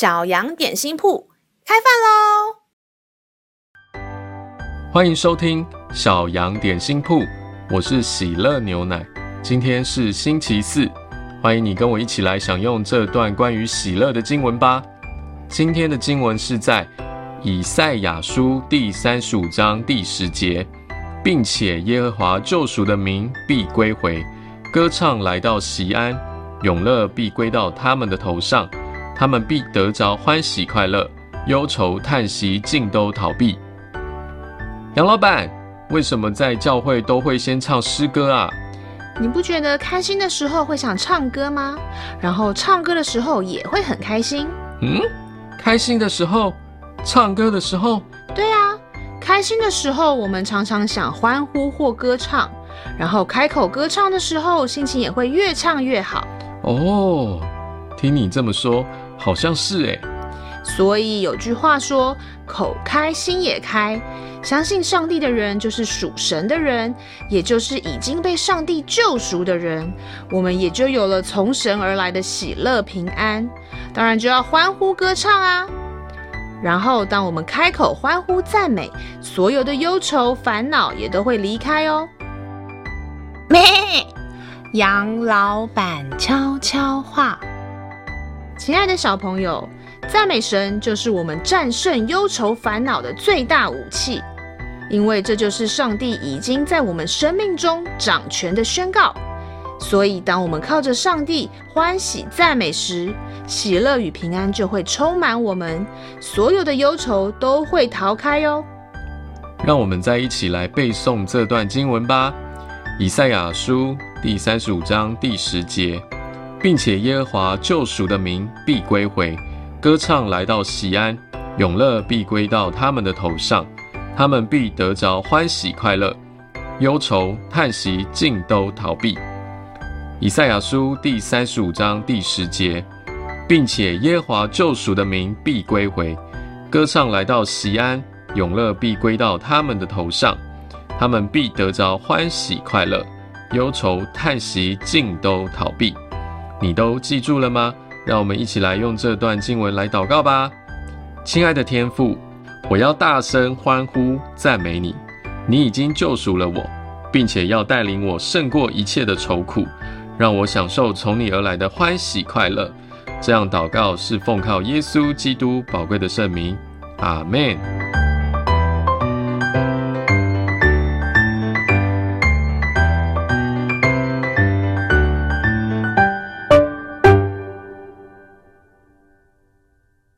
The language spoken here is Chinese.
小羊点心铺开饭喽！欢迎收听小羊点心铺，我是喜乐牛奶。今天是星期四，欢迎你跟我一起来享用这段关于喜乐的经文吧。今天的经文是在以赛亚书第三十五章第十节，并且耶和华救赎的民必归回，歌唱来到锡安，永乐必归到他们的头上，他们必得着欢喜快乐，忧愁叹息尽都逃避。杨老板，为什么在教会都会先唱诗歌啊？你不觉得开心的时候会想唱歌吗？然后唱歌的时候也会很开心。嗯，开心的时候，唱歌的时候。对啊，开心的时候我们常常想欢呼或歌唱，然后开口歌唱的时候，心情也会越唱越好。哦，听你这么说，好像是诶。所以有句话说：“口开心也开。”相信上帝的人就是属神的人，也就是已经被上帝救赎的人，我们也就有了从神而来的喜乐平安，当然就要欢呼歌唱啊！然后当我们开口欢呼赞美，所有的忧愁烦恼也都会离开哦。咩，杨老板悄悄话，亲爱的小朋友，赞美神就是我们战胜忧愁烦恼的最大武器。因为这就是上帝已经在我们生命中掌权的宣告，所以当我们靠着上帝欢喜赞美时，喜乐与平安就会充满我们，所有的忧愁都会逃开哟。让我们再一起来背诵这段经文吧，《以赛亚书》第三十五章第十节，并且耶和华救赎的名必归回，歌唱来到西安，永乐必归到他们的头上。他们必得着欢喜快乐，忧愁叹息尽都逃避。以赛亚书第三十五章第十节，并且耶和华救赎的名必归回，歌唱来到西安，永乐必归到他们的头上。他们必得着欢喜快乐，忧愁叹息尽都逃避。你都记住了吗？让我们一起来用这段经文来祷告吧，亲爱的天父。我要大声欢呼赞美你，你已经救赎了我，并且要带领我胜过一切的愁苦，让我享受从你而来的欢喜快乐。这样祷告是奉靠耶稣基督宝贵的圣名，阿门。